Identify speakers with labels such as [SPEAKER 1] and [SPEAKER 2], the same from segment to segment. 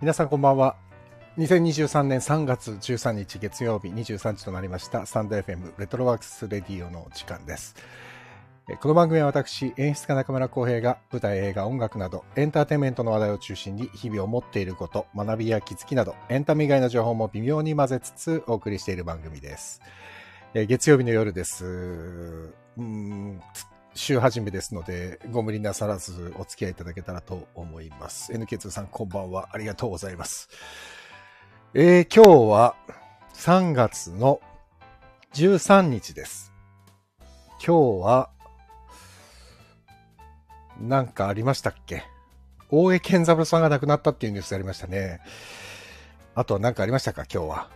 [SPEAKER 1] 皆さんこんばんは。2023年3月13日月曜日23時となりましたスタンド FM レトロワークスレディオの時間です。この番組は私、演出家中村浩平が舞台、映画、音楽などエンターテインメントの話題を中心に日々思っていること、学びや気づきなどエンタメ以外の情報も微妙に混ぜつつお送りしている番組です。月曜日の夜です。うん週始めですので、ご無理なさらずお付き合いいただけたらと思います。NK2 さんこんばんは。ありがとうございます。えー、今日は3月の13日です。今日は、なんかありましたっけ？大江健三郎さんが亡くなったっていうニュースありましたね。あとは何かありましたか？今日は。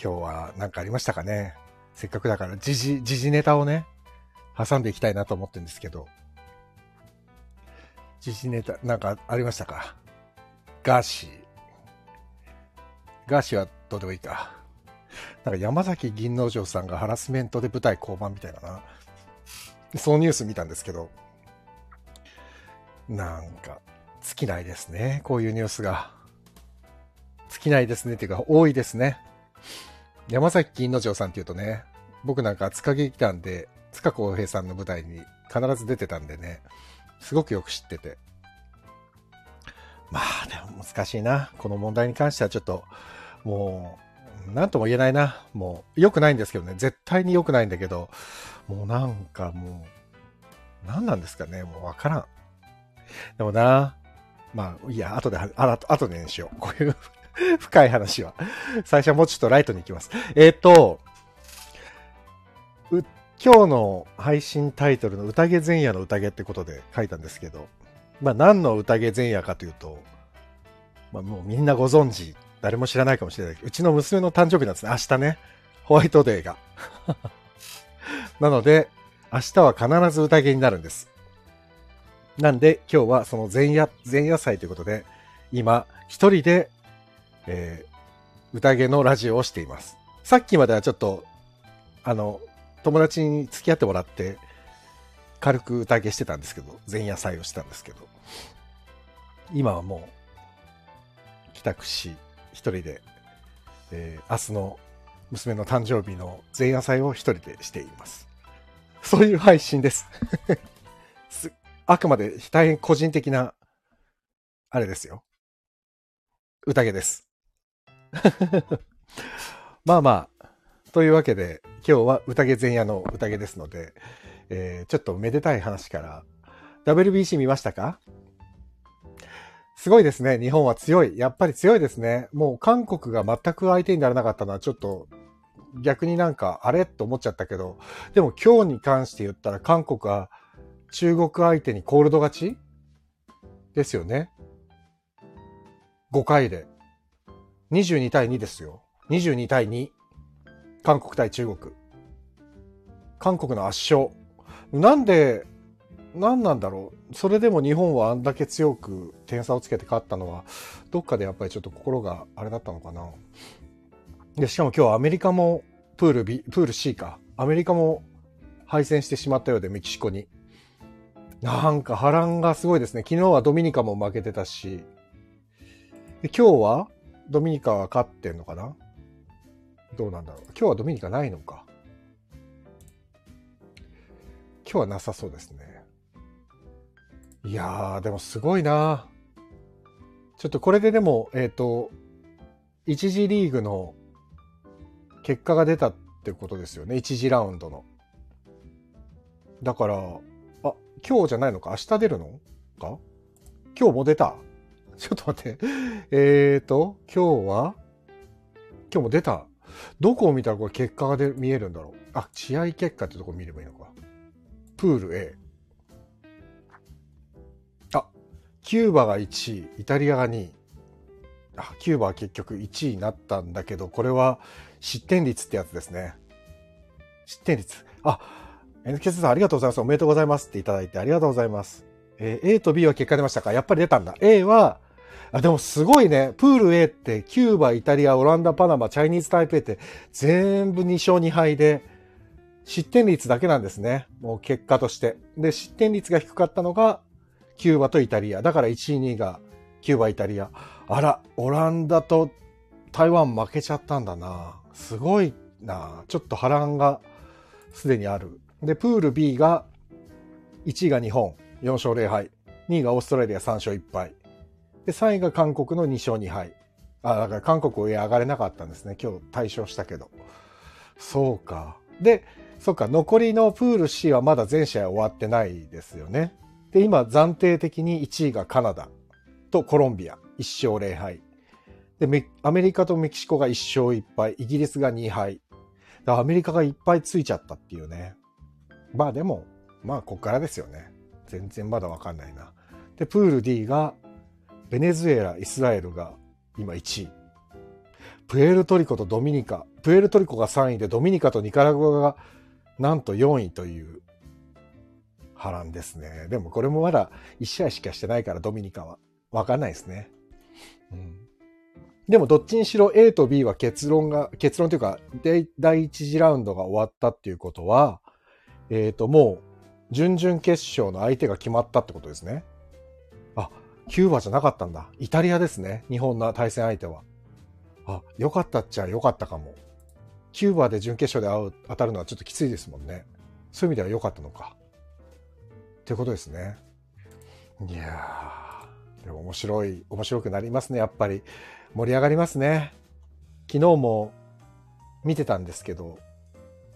[SPEAKER 1] 今日は何かありましたかね？せっかくだから時事、時事ネタをね、挟んでいきたいなと思ってるんですけど。時事ネタ、なんかありましたか？ガーシー。ガーシーはどうでもいいか。なんか山崎銀之丞さんがハラスメントで舞台降板みたいなな。そのニュース見たんですけど、なんか、尽きないですね。こういうニュースが。尽きないですね。っていうか、多いですね。山崎銀之丞さんっていうとね、僕なんか塚劇団で塚公平さんの舞台に必ず出てたんでね、すごくよく知ってて。まあでも難しいな。この問題に関してはちょっと、もう、なんとも言えないな。もう、良くないんですけどね。絶対に良くないんだけど、もうなんかもう、何なんですかね。もうわからん。でもな、まあ、いや、後で、あ後でにしよう。こういう 深い話は。最初はもうちょっとライトに行きます。えっ、ー、と、今日の配信タイトルの宴前夜の宴ってことで書いたんですけど、まあ何の宴前夜かというと、まあもうみんなご存知、誰も知らないかもしれないけど、うちの娘の誕生日なんですね。明日ね。ホワイトデーが。なので、明日は必ず宴になるんです。なんで今日はその前夜、前夜祭ということで、今一人で、えー、宴のラジオをしています。さっきまではちょっと、あの、友達に付き合ってもらって、軽く宴してたんですけど、前夜祭をしたんですけど、今はもう、帰宅し、一人で、えー、明日の娘の誕生日の前夜祭を一人でしています。そういう配信です す。あくまで大変個人的な、あれですよ。宴です。まあまあ、というわけで、今日は宴前夜の宴ですので、えー、ちょっとめでたい話から、WBC 見ましたか？すごいですね。日本は強い。やっぱり強いですね。もう韓国が全く相手にならなかったのはちょっと逆になんかあれ？と思っちゃったけど、でも今日に関して言ったら韓国は中国相手にコールド勝ち？ですよね。5回で。22対2ですよ。22対2。韓国対中国。韓国の圧勝。なんで、何なんだろう。それでも日本はあんだけ強く点差をつけて勝ったのは、どっかでやっぱりちょっと心があれだったのかな。で、しかも今日アメリカもプール B、プール C か。アメリカも敗戦してしまったようで、メキシコに。なんか波乱がすごいですね。昨日はドミニカも負けてたし。で今日はドミニカは勝ってんのかなどうなんだろう。今日はドミニカないのか。今日はなさそうですね。いやー、でもすごいなちょっとこれででも、えっ、ー、と、一次リーグの結果が出たってことですよね。一次ラウンドの。だから、あ、今日じゃないのか？明日出るのか？今日も出た？ちょっと待って。えっ、ー、と、今日は今日も出た。どこを見たらこれ結果がで見えるんだろう？あ、試合結果ってとこ見ればいいのか。プール A。あ、キューバが1位、イタリアが2位。あ、キューバは結局1位になったんだけど、これは失点率ってやつですね。失点率。あ、NK さんありがとうございます。おめでとうございますっていただいてありがとうございます。えー、A と B は結果出ましたか？やっぱり出たんだ。A はあ、でもすごいね。プール A ってキューバ、イタリア、オランダ、パナマ、チャイニーズタイペイって全部2勝2敗で失点率だけなんですね。もう結果として。で、失点率が低かったのがキューバとイタリア。だから1位、2位がキューバ、イタリア。あら、オランダと台湾負けちゃったんだな。すごいな。ちょっと波乱がすでにある。で、プール B が、1位が日本、4勝0敗。2位がオーストラリア3勝1敗。で、3位が韓国の2勝2敗。あ、だから韓国上上がれなかったんですね。今日対象したけど。そうか。で、そうか、残りのプール C はまだ全試合終わってないですよね。で、今暫定的に1位がカナダとコロンビア、1勝0敗。で、アメリカとメキシコが1勝1敗、イギリスが2敗。だアメリカがいっぱいついちゃったっていうね。まあでも、まあこっからですよね。全然まだわかんないな。で、プール D が、ベネズエラ、イスラエルが今1位。プエルトリコとドミニカ。プエルトリコが3位で、ドミニカとニカラグアがなんと4位という波乱ですね。でもこれもまだ1試合しかしてないから、ドミニカは。わかんないですね。うん。でもどっちにしろ A と B は結論が、結論というか、第一次ラウンドが終わったっていうことは、えっ、ー、と、もう、準々決勝の相手が決まったってことですね。キューバじゃなかったんだ。イタリアですね。日本の対戦相手は。あ、よかったっちゃよかったかも。キューバで準決勝で会う当たるのはちょっときついですもんね。そういう意味では良かったのか。っていうことですね。いやー、でも面白い、面白くなりますね、やっぱり。盛り上がりますね。昨日も見てたんですけど、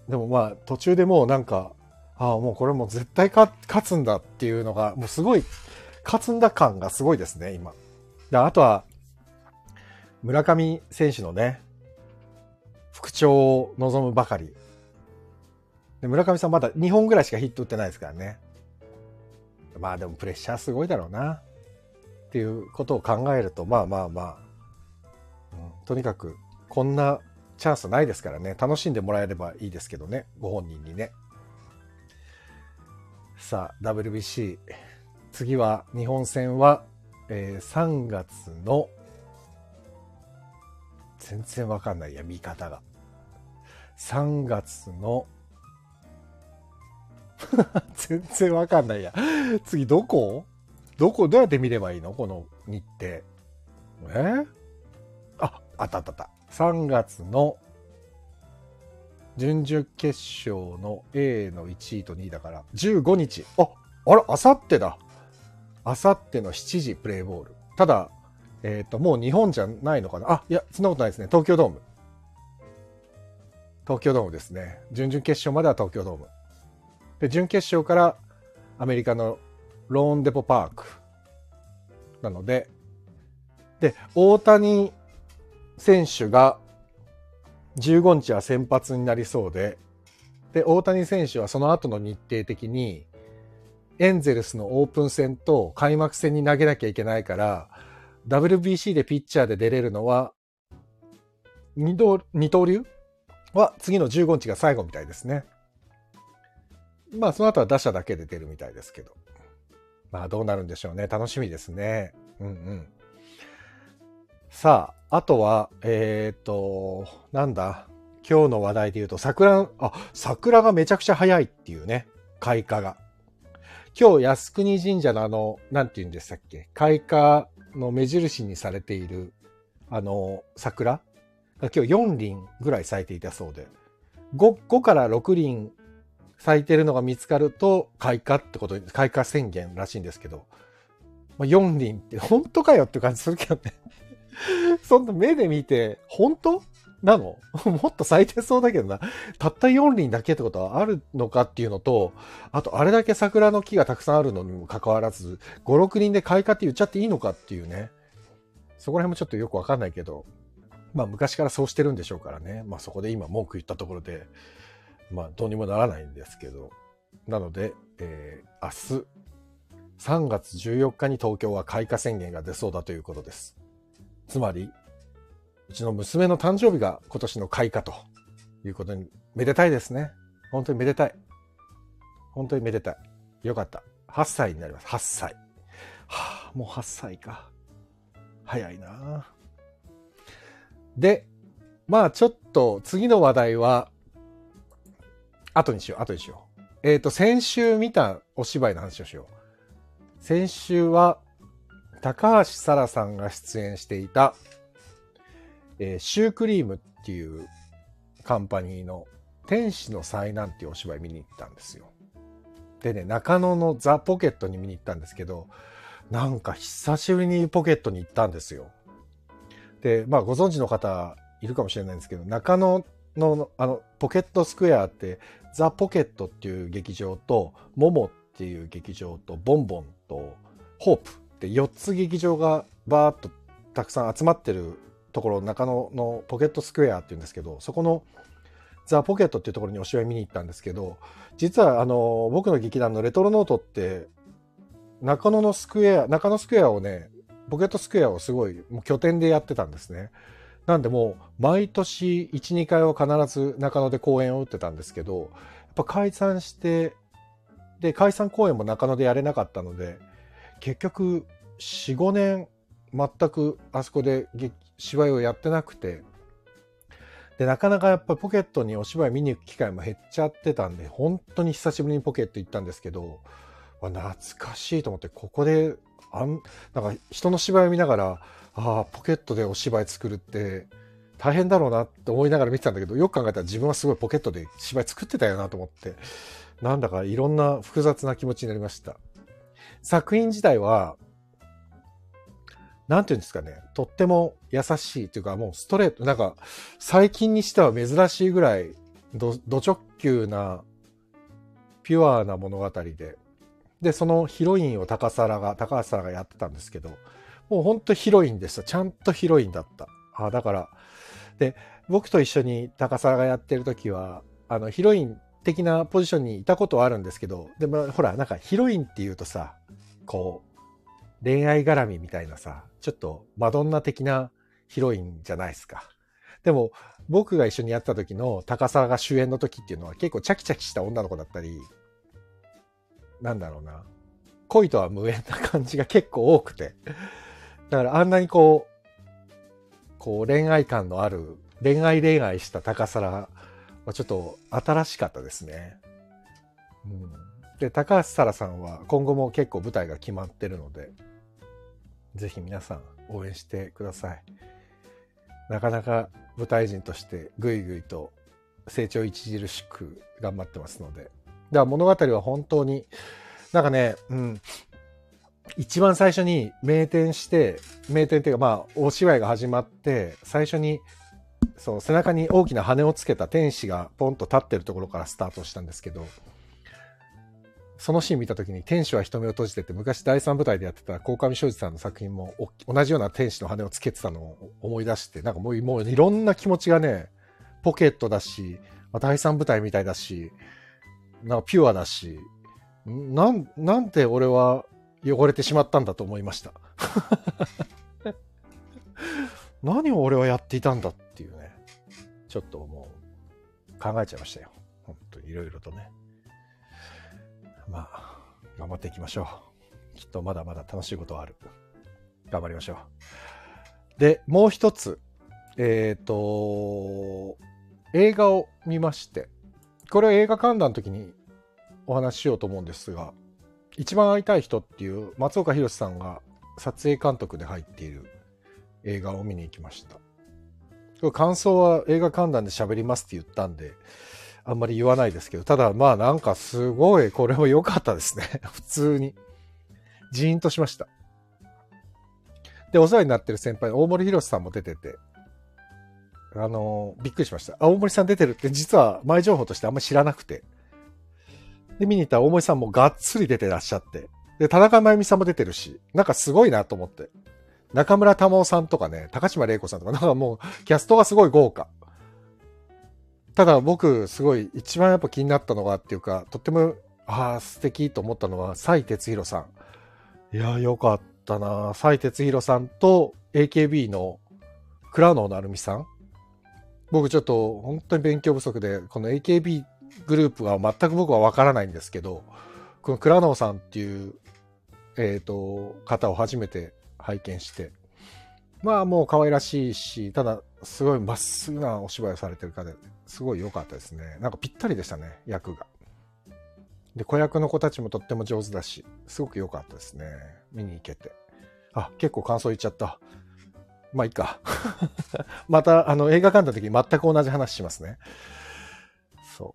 [SPEAKER 1] でもまあ途中でもうなんか、ああ、もうこれもう絶対勝つんだっていうのが、もうすごい、勝つんだ感がすごいですね、今。であとは、村上選手のね、復調を望むばかり。で村上さんまだ2本ぐらいしかヒット打ってないですからね。まあでもプレッシャーすごいだろうな。っていうことを考えると、まあまあまあ、とにかくこんなチャンスないですからね楽しんでもらえればいいですけどねご本人にねさあ WBC 次は日本戦は、えー、3月の全然わかんないや見方が。3月の 全然わかんないや。次どこ？どこ？どうやって見ればいいの？この日程。え？ーあったあったあった。3月の準々決勝の A の1位と2位だから、15日。あ、あら、あさってだ。あさっての7時プレイボール。ただ、えっ、ー、と、もう日本じゃないのかな？あ、いや、そんなことないですね。東京ドーム。東京ドームですね。準々決勝までは東京ドーム。で、準決勝からアメリカのローンデポパーク。なので、で、大谷選手が15日は先発になりそうで、で、大谷選手はその後の日程的に、エンゼルスのオープン戦と開幕戦に投げなきゃいけないから、WBC でピッチャーで出れるのは、二刀二刀流は次の15日が最後みたいですね。まあその後は打者だけで出るみたいですけど。まあどうなるんでしょうね。楽しみですね。うんうん。さあ、あとは、えっ、ー、と、なんだ、今日の話題で言うと、桜、あ、桜がめちゃくちゃ早いっていうね、開花が。今日、靖国神社のあの、なんて言うんでしたっけ、開花の目印にされている、あの、桜？が今日4輪ぐらい咲いていたそうで、5, 5から6輪咲いてるのが見つかると開花ってこと開花宣言らしいんですけど、ま、4輪って本当かよって感じするけどね。そんな目で見て、本当？なの？もっと咲いてそうだけどな。たった4輪だけってことはあるのかっていうのと、あとあれだけ桜の木がたくさんあるのにもかかわらず、5、6輪で開花って言っちゃっていいのかっていうね。そこら辺もちょっとよくわかんないけど、まあ昔からそうしてるんでしょうからね。まあそこで今文句言ったところで、まあどうにもならないんですけど。なので、えー、明日、3月14日に東京は開花宣言が出そうだということです。つまり、うちの娘の誕生日が今年の開花ということに、めでたいですね。本当にめでたい。本当にめでたい。よかった。8歳になります。8歳。はあ、もう8歳か。早いなで、まあちょっと次の話題は、後にしよう、後にしよう。えっ、ー、と、先週見たお芝居の話をしよう。先週は、高橋沙羅さんが出演していた、えー、シュークリームっていうカンパニーの天使の災難っていうお芝居見に行ったんですよ。でね、中野のザ・ポケットに見に行ったんですけど、なんか久しぶりにポケットに行ったんですよ。で、まあご存知の方いるかもしれないんですけど、中野のあのポケットスクエアってザ・ポケットっていう劇場とモモっていう劇場とボンボンとホープって4つ劇場がバーッとたくさん集まってるところ中野のポケットスクエアっていうんですけどそこのザ・ポケットっていうところにお芝居見に行ったんですけど実はあの僕の劇団のレトロノートって中野のスクエア中野スクエアをねポケットスクエアをすごいもう拠点でやってたんですね。なんでもう毎年1、2回は必ず中野で公演を打ってたんですけど、やっぱ解散して、で、解散公演も中野でやれなかったので、結局4、5年全くあそこで芝居をやってなくて、で、なかなかやっぱりポケットにお芝居見に行く機会も減っちゃってたんで、本当に久しぶりにポケット行ったんですけど、懐かしいと思って、ここで、あん、なんか人の芝居を見ながら、ああ、ポケットでお芝居作るって大変だろうなって思いながら見てたんだけど、よく考えたら自分はすごいポケットで芝居作ってたよなと思って、なんだかいろんな複雑な気持ちになりました。作品自体は、なんていうんですかね、とっても優しいというか、もうストレート、なんか、最近にしては珍しいぐらい、ど、ど直球な、ピュアな物語で、で、そのヒロインを高皿が、高橋さんがやってたんですけど、もうほんとヒロインでした。ちゃんとヒロインだった。あだから、で、僕と一緒に高沢がやってる時は、あの、ヒロイン的なポジションにいたことはあるんですけど、でもほら、なんかヒロインっていうとさ、こう、恋愛絡みみたいなさ、ちょっとマドンナ的なヒロインじゃないですか。でも、僕が一緒にやった時の高沢が主演の時っていうのは結構チャキチャキした女の子だったり、なんだろうな。恋とは無縁な感じが結構多くて。だからあんなにこう、こう恋愛感のある、恋愛恋愛した高皿はちょっと新しかったですね。うん、で、高橋沙羅さんは今後も結構舞台が決まってるので、ぜひ皆さん応援してください。なかなか舞台人としてぐいぐいと成長著しく頑張ってますので。だから物語は本当に、なんかね、うん、一番最初に名店して、名店っていうかまあ、お芝居が始まって、最初に、そう、背中に大きな羽をつけた天使がポンと立ってるところからスタートしたんですけど、そのシーン見た時に天使は瞳を閉じてて、昔第三舞台でやってた鴻上庄司さんの作品も同じような天使の羽をつけてたのを思い出して、なんかもうもういろんな気持ちがね、ポケットだし、第三舞台みたいだし、なんかピュアだし、なん、なんて俺は汚れてしまったんだと思いました。何を俺はやっていたんだっていうね、ちょっともう考えちゃいましたよ。本当にいろいろとね。まあ、頑張っていきましょう。きっとまだまだ楽しいことはある。頑張りましょう。で、もう一つ、えっ、ー、と、映画を見まして、これは映画観覧の時にお話ししようと思うんですが、一番会いたい人っていう松岡弘さんが撮影監督で入っている映画を見に行きました。感想は映画観覧で喋りますって言ったんで、あんまり言わないですけど、ただまあなんかすごいこれも良かったですね。普通に。ジーンとしました。で、お世話になってる先輩、大森博さんも出てて、あのびっくりしました。大森さん出てるって実は前情報としてあんまり知らなくて、で、見に行ったら大森さんもがっつり出てらっしゃって。で、田中真由美さんも出てるし、なんかすごいなと思って。中村玉緒さんとかね、高島玲子さんとか、なんかもう、キャストがすごい豪華。ただ僕、すごい、一番やっぱ気になったのがっていうか、とっても、ああ、素敵と思ったのは、蔡哲弘さん。いや、よかったな蔡哲弘さんと AKB の倉野成美さん。僕ちょっと本当に勉強不足で、この AKB グループは全く僕はわからないんですけど、この倉野さんっていう、えっ、ー、と、方を初めて拝見して、まあもう可愛らしいし、ただすごいまっすぐなお芝居をされてる方ですごい良かったですね。なんかぴったりでしたね、役が。で、子役の子たちもとっても上手だし、すごく良かったですね。見に行けて。あ、結構感想言っちゃった。まあいいか。また、あの、映画館の時全く同じ話しますね。そ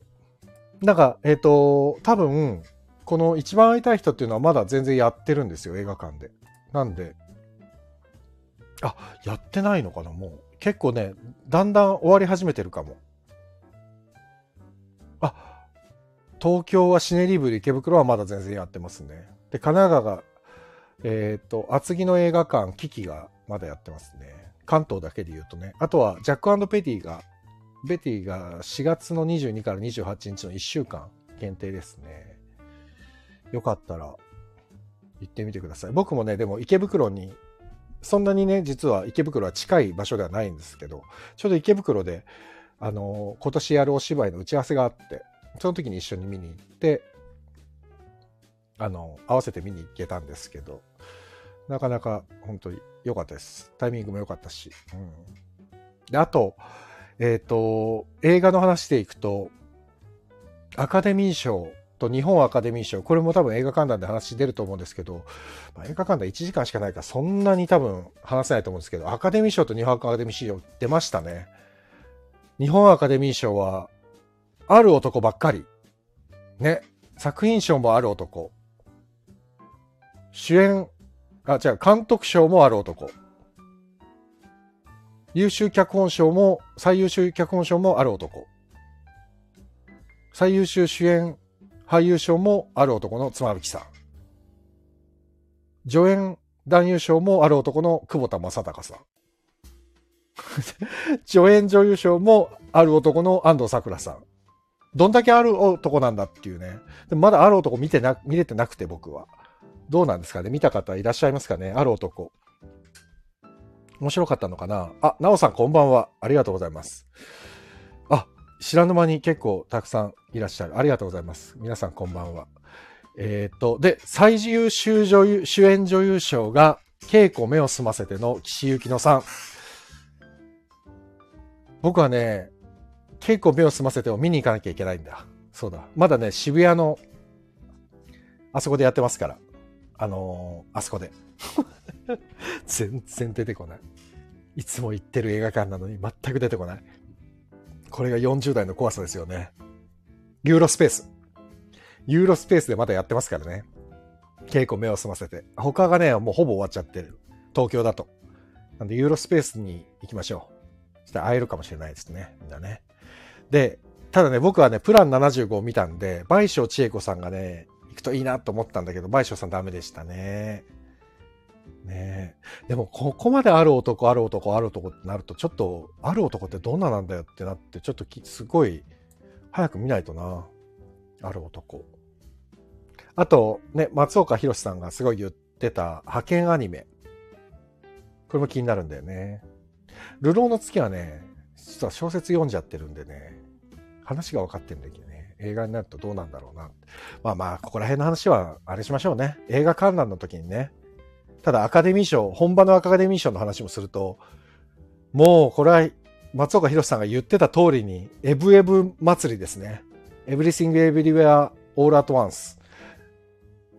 [SPEAKER 1] う。なんか、えっ、ー、と、多分、この一番会いたい人っていうのはまだ全然やってるんですよ、映画館で。なんで、あ、やってないのかな、もう。結構ね、だんだん終わり始めてるかも。あ、東京はシネリブル池袋はまだ全然やってますね。で、神奈川が、えっ、ー、と、厚木の映画館、キキがまだやってますね。関東だけで言うとね。あとは、ジャックペティが、ベティが4月の22から28日の1週間限定ですね。よかったら行ってみてください。僕もね、でも池袋に、そんなにね、実は池袋は近い場所ではないんですけど、ちょうど池袋で、あの、今年やるお芝居の打ち合わせがあって、その時に一緒に見に行って、あの、合わせて見に行けたんですけど、なかなか本当に良かったです。タイミングも良かったし。うん、であと、えっ、ー、と、映画の話でいくと、アカデミー賞と日本アカデミー賞、これも多分映画観覧で話出ると思うんですけど、まあ、映画観覧1時間しかないからそんなに多分話せないと思うんですけど、アカデミー賞と日本アカデミー賞出ましたね。日本アカデミー賞は、ある男ばっかり。ね。作品賞もある男。主演、あ、違う、監督賞もある男。優秀脚本賞も、最優秀脚本賞もある男。最優秀主演俳優賞もある男の妻夫木さん。助演男優賞もある男の久保田正孝さん。助演女優賞もある男の安藤サクラさん。どんだけある男なんだっていうね。でもまだある男見てな、見れてなくて僕は。どうなんですかね？見た方いらっしゃいますかね？ある男。面白かったのかな？あ、なおさんこんばんは。ありがとうございます。あ、知らぬ間に結構たくさんいらっしゃる。ありがとうございます。皆さんこんばんは。えっ、と、で、最優秀女優、主演女優賞が、稽古目を澄ませての岸由紀乃さん。僕はね、稽古目を澄ませてを見に行かなきゃいけないんだ。そうだ。まだね、渋谷の、あそこでやってますから。あのー、あそこで。全然出てこない。いつも行ってる映画館なのに全く出てこない。これが40代の怖さですよね。ユーロスペース。ユーロスペースでまだやってますからね。稽古目を澄ませて。他がね、もうほぼ終わっちゃってる。東京だと。なんで、ユーロスペースに行きましょう。会えるかもしれないですね。みんなね。で、ただね、僕はね、プラン75を見たんで、倍賞千恵子さんがね、行くといいなと思ったんだけど、倍賞さんダメでしたね。ねえ。でも、ここまである男、ある男、ある男ってなると、ちょっと、ある男ってどんななんだよってなって、ちょっとすごい早く見ないとな。ある男。あと、ね、松岡弘さんがすごい言ってた派遣アニメ。これも気になるんだよね。流浪の月はね、実は小説読んじゃってるんでね、話が分かってるんだけどね、映画になるとどうなんだろうな。まあまあ、ここら辺の話は、あれしましょうね。映画観覧の時にね。ただアカデミー賞、本場のアカデミー賞の話もすると、もうこれは松岡弘さんが言ってた通りに、エブエブ祭りですね。Everything Everywhere All at Once。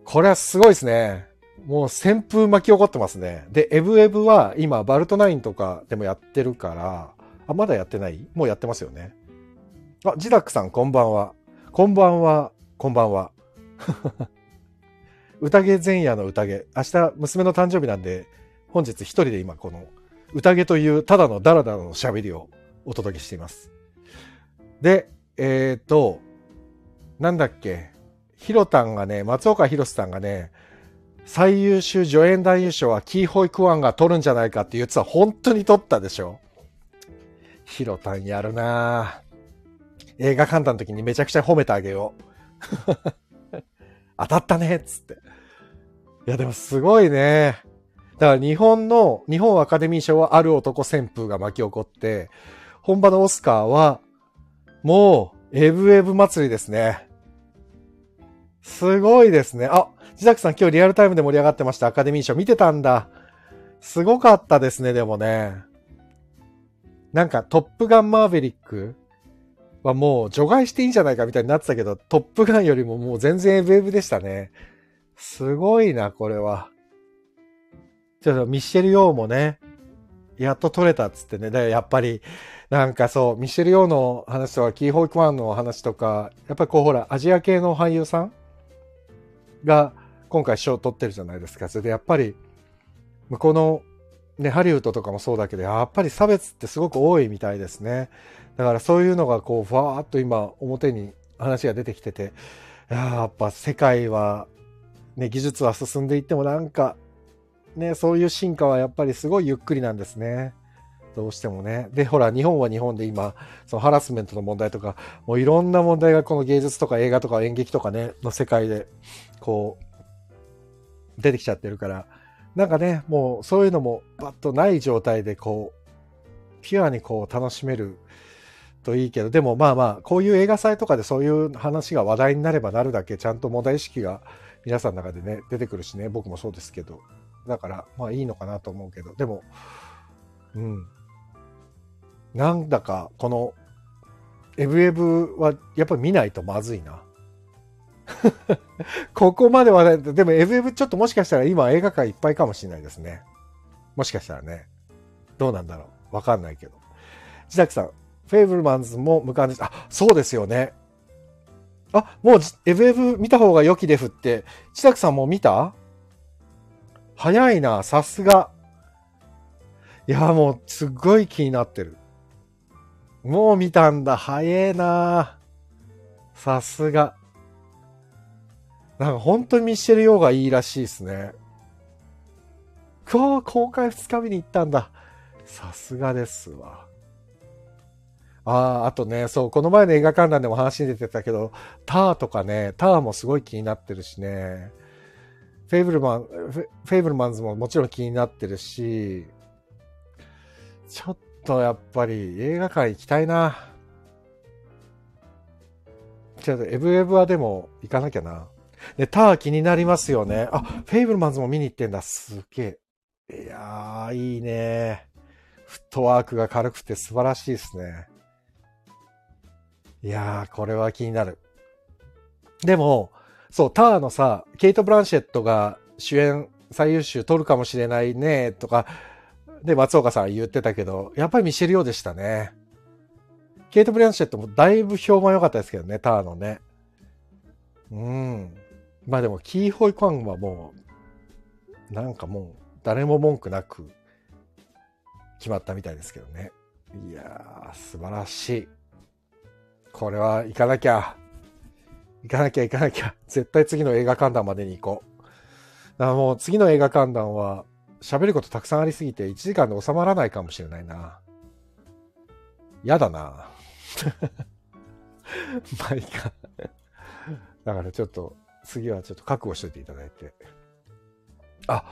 [SPEAKER 1] これはすごいですね。もう旋風巻き起こってますね。で、エブエブは今、バルトナインとかでもやってるから、あ、まだやってない？もうやってますよね。あ、ジダックさんこんばんは。こんばんは、こんばんは。宴前夜の宴。明日、娘の誕生日なんで、本日一人で今この宴というただのダラダラの喋りをお届けしています。で、えっ、ー、と、なんだっけ、ヒロタンがね、松岡弘さんがね、最優秀助演男優賞はキーホイクワンが取るんじゃないかって言ってた本当に取ったでしょヒロタンやるな映画観覧の時にめちゃくちゃ褒めてあげよう。当たったねっつって。いやでもすごいね。だから日本の、日本アカデミー賞はある男旋風が巻き起こって、本場のオスカーは、もう、エブエブ祭りですね。すごいですね。あ、ジザクさん今日リアルタイムで盛り上がってました。アカデミー賞見てたんだ。すごかったですね、でもね。なんか、トップガンマーヴェリックはもう除外していいんじゃないかみたいになってたけど、トップガンよりももう全然エブエブでしたね。すごいな、これは。ちょっとミッシェル・ヨーもね、やっと取れたっつってね。で、やっぱり、なんかそう、ミッシェル・ヨーの話とか、キーホイクワンの話とか、やっぱりこうほら、アジア系の俳優さんが今回賞取ってるじゃないですか。それでやっぱり、向こうの、ね、ハリウッドとかもそうだけど、やっぱり差別ってすごく多いみたいですね。だからそういうのがこう、ふわーっと今表に話が出てきてて、やっぱ世界は、ね、技術は進んでいってもなんか、ね、そういう進化はやっぱりすごいゆっくりなんですね。どうしてもね。で、ほら、日本は日本で今、そのハラスメントの問題とか、もういろんな問題がこの芸術とか映画とか演劇とかね、の世界で、こう、出てきちゃってるから、なんかね、もうそういうのもバッとない状態でこう、ピュアにこう楽しめるといいけど、でもまあまあ、こういう映画祭とかでそういう話が話題になればなるだけ、ちゃんと問題意識が皆さんの中でね、出てくるしね、僕もそうですけど、だから、まあいいのかなと思うけど、でも、うん。なんだか、この、エブエブはやっぱり見ないとまずいな。ここまではでもエブエブちょっともしかしたら今映画館いっぱいかもしれないですね。もしかしたらね。どうなんだろう。わかんないけど。自宅さん、フェイブルマンズも無関です。あ、そうですよね。あ、もうエブエブ見た方が良きでふって、自宅さんも見た？早いな、さすが。いや、もう、すっごい気になってる。もう見たんだ。早えな。さすが。なんか本当にミッシェル・ヨーがいいらしいですね。今日公開2日目に行ったんだ。さすがですわ。ああ、あとね、そう、この前の映画観覧でも話に出てたけど、ターとかね、ターもすごい気になってるしね。フェイブルマン、フェイブルマンズももちろん気になってるし、ちょっとやっぱり映画館行きたいな。ちょっとエブエブはでも行かなきゃな。で、ター気になりますよね。あ、フェイブルマンズも見に行ってんだ。すげえ。いやー、いいね。フットワークが軽くて素晴らしいですね。いやー、これは気になる。でも、そう、ターのさ、ケイト・ブランシェットが主演最優秀取るかもしれないね、とか、で、松岡さん言ってたけど、やっぱりミシェル・ヨーでしたね。ケイト・ブランシェットもだいぶ評判良かったですけどね、ターのね。うん。まあでも、キーホイ・クワンはもう、なんかもう、誰も文句なく決まったみたいですけどね。いやー、素晴らしい。これは行かなきゃ。行かなきゃ行かなきゃ。絶対次の映画観覧までに行こう。だからもう次の映画観覧は喋ることたくさんありすぎて1時間で収まらないかもしれないな。やだな。まあいいか。だからちょっと次はちょっと覚悟しといていただいて。あ、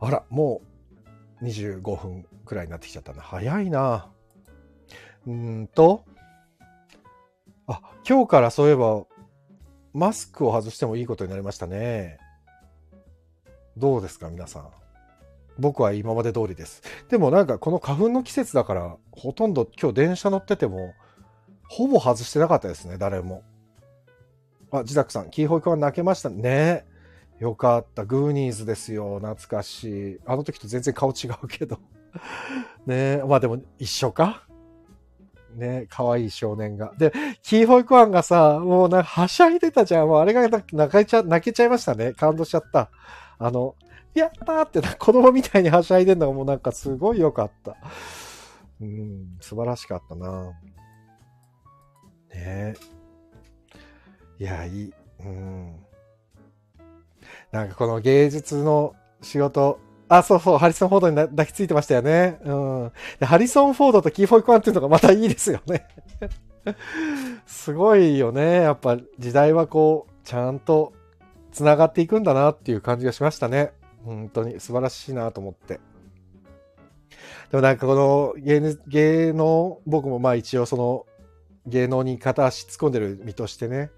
[SPEAKER 1] あら、もう25分くらいになってきちゃったな。早いな。うんと、あ、今日からそういえばマスクを外してもいいことになりましたね。どうですか、皆さん。僕は今まで通りです。でもなんかこの花粉の季節だから、ほとんど今日電車乗ってても、ほぼ外してなかったですね、誰も。あ、自宅さん、キーホイクは泣けましたね。よかった。グーニーズですよ。懐かしい。あの時と全然顔違うけど。ねまあでも一緒かね、可愛い少年が。で、キーホイクワンがさ、もうなんかはしゃいでたじゃん。もうあれが泣けちゃ、泣けちゃいましたね。感動しちゃった。あの、やったーって子供みたいにはしゃいでんのがもうなんかすごい良かった。うん、素晴らしかったな。ねえいや、いい。うん。なんかこの芸術の仕事、あ、そうそう、ハリソン・フォードに抱きついてましたよね。うん。でハリソン・フォードとキーフォイクワンっていうのがまたいいですよね。すごいよね。やっぱ時代はこう、ちゃんと繋がっていくんだなっていう感じがしましたね。本当に素晴らしいなと思って。でもなんかこの芸芸能、僕もまあ一応その芸能に片足突っ込んでる身としてね、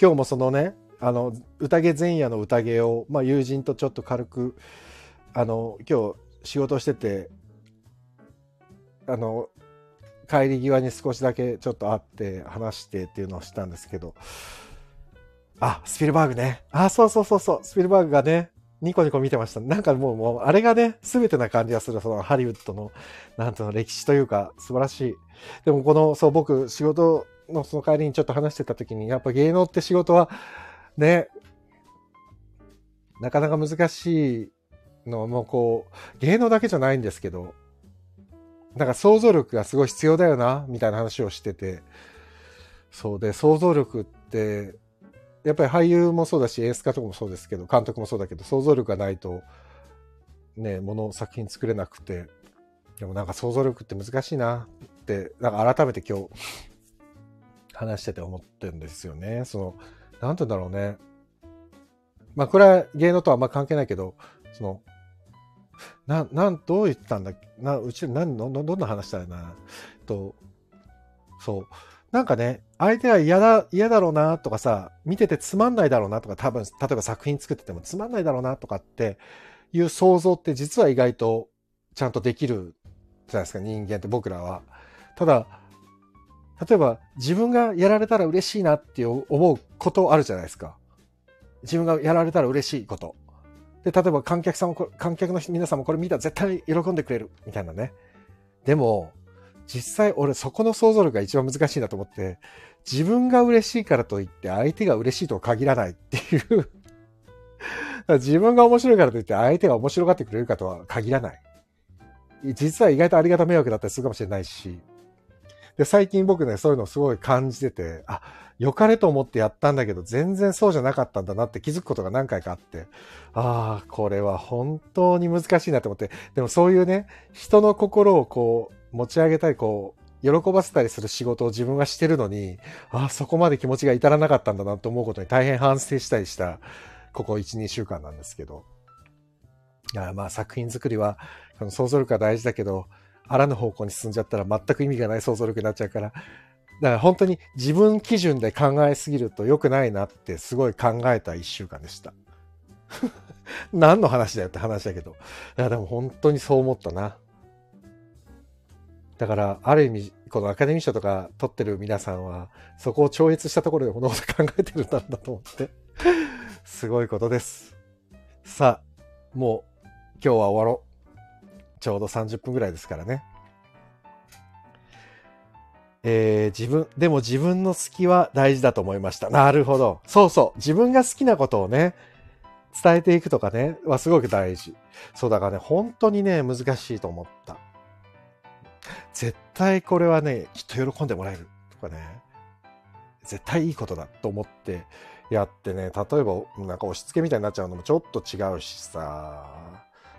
[SPEAKER 1] 今日もそのね、あの、宴前夜の宴を、まあ友人とちょっと軽く、あの、今日仕事してて、あの、帰り際に少しだけちょっと会って話してっていうのをしたんですけど、あ、スピルバーグね。あ、そうそうそうそう、スピルバーグがね、ニコニコ見てました。なんかもう、もう、あれがね、すべてな感じがする、そのハリウッドの、なんとの歴史というか、素晴らしい。でもこの、そう、僕、仕事のその帰りにちょっと話してた時に、やっぱ芸能って仕事は、ね、なかなか難しいのもうこう、芸能だけじゃないんですけど、なんか想像力がすごい必要だよな、みたいな話をしてて、そうで、想像力って、やっぱり俳優もそうだし、演出家とかもそうですけど、監督もそうだけど、想像力がないと、ね、もの、作品作れなくて、でもなんか想像力って難しいなって、なんか改めて今日、話してて思ってるんですよね。その、なんて言うんだろうね。まあこれは芸能とはあんま関係ないけど、その、な、なん、どう言ったんだっけ？な、うち、なん、ど、どんな話したらな？と、そう。なんかね、相手は嫌だ、嫌だろうなとかさ、見ててつまんないだろうなとか、多分、例えば作品作っててもつまんないだろうなとかっていう想像って実は意外とちゃんとできるじゃないですか、人間って僕らは。ただ、例えば自分がやられたら嬉しいなって思うことあるじゃないですか。自分がやられたら嬉しいこと。で、例えば観客さんも、観客の皆さんもこれ見たら絶対喜んでくれるみたいなね。でも、実際俺そこの想像力が一番難しいなと思って、自分が嬉しいからといって相手が嬉しいとは限らないっていう 自分が面白いからといって相手が面白がってくれるかとは限らない。実は意外とありがた迷惑だったりするかもしれないし。で、最近僕ね、そういうのすごい感じてて、あ、良かれと思ってやったんだけど、全然そうじゃなかったんだなって気づくことが何回かあって、ああ、これは本当に難しいなと思って、でもそういうね、人の心をこう、持ち上げたり、こう、喜ばせたりする仕事を自分がしてるのに、あ、そこまで気持ちが至らなかったんだなと思うことに大変反省したりした、ここ1、2週間なんですけど。いやまあ作品作りは、想像力が大事だけど、あらぬ方向に進んじゃったら全く意味がない想像力になっちゃうから、だから本当に自分基準で考えすぎると良くないなってすごい考えた1週間でした。何の話だよって話だけど。いやでも本当にそう思ったな。だから、ある意味、このアカデミー賞とか取ってる皆さんは、そこを超越したところで物事考えてるんだなと思って、すごいことです。さあ、もう、今日は終わろう。ちょうど30分ぐらいですからね。えー、自分、でも自分の好きは大事だと思いました。なるほど。そうそう。自分が好きなことをね、伝えていくとかね、はすごく大事。そうだからね、本当にね、難しいと思った。絶対これはね、きっと喜んでもらえる。とかね、絶対いいことだと思ってやってね、例えばなんか押し付けみたいになっちゃうのもちょっと違うしさ、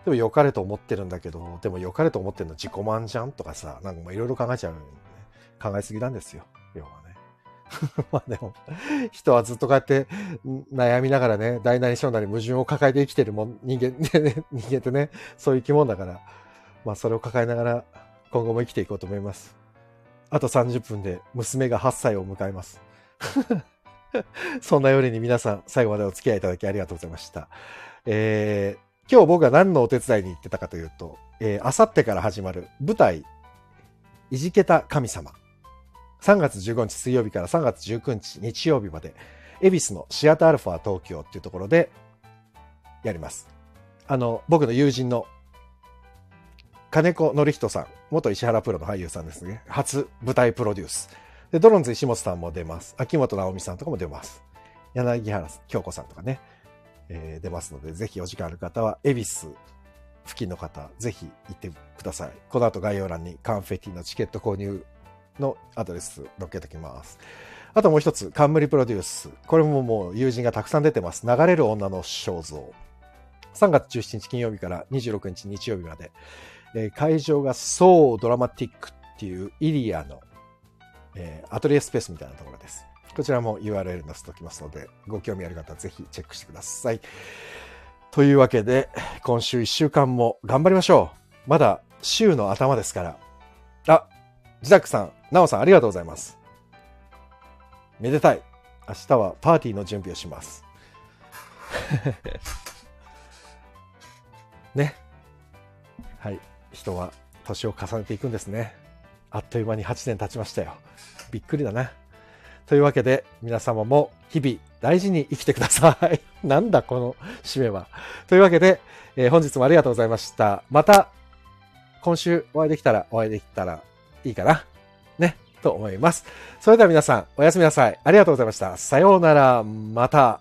[SPEAKER 1] でも良かれと思ってるんだけど、でも良かれと思ってるの自己満じゃんとかさ、なんかいろいろ考えちゃう、ね。考えすぎなんですよ、要はね。まあでも、人はずっとこうやって悩みながらね、大なり小なり矛盾を抱えて生きてるもん、人間、ね、人間ってね、そういう生き物だから、まあそれを抱えながら今後も生きていこうと思います。あと30分で娘が8歳を迎えます。そんな夜に皆さん最後までお付き合いいただきありがとうございました。えー、今日僕が何のお手伝いに行ってたかというと、えー、あさってから始まる舞台、いじけた神様。3月15日水曜日から3月19日日曜日まで、恵比寿のシアターアルファ東京っていうところでやります。あの、僕の友人の金子則人さん、元石原プロの俳優さんですね。初舞台プロデュース。で、ドロンズ石本さんも出ます。秋元直美さんとかも出ます。柳原京子さんとかね、えー、出ますので、ぜひお時間ある方は、恵比寿付近の方、ぜひ行ってください。この後概要欄にカンフェティのチケット購入のアドレス載っけておきます。あともう一つ、冠プロデュース。これももう友人がたくさん出てます。流れる女の肖像。3月17日金曜日から26日日曜日まで、えー、会場がソードラマティックっていうイリアの、えー、アトリエスペースみたいなところです。こちらも URL 載せておきますので、ご興味ある方はぜひチェックしてください。というわけで、今週1週間も頑張りましょう。まだ週の頭ですから。あ、ジダックさん、ナオさんありがとうございます。めでたい。明日はパーティーの準備をします。ね。はい。人は年を重ねていくんですね。あっという間に8年経ちましたよ。びっくりだな。というわけで、皆様も日々大事に生きてください。なんだこの締めは。というわけで、えー、本日もありがとうございました。また、今週お会いできたら、お会いできたらいいかな。ね、と思います。それでは皆さん、おやすみなさい。ありがとうございました。さようなら、また。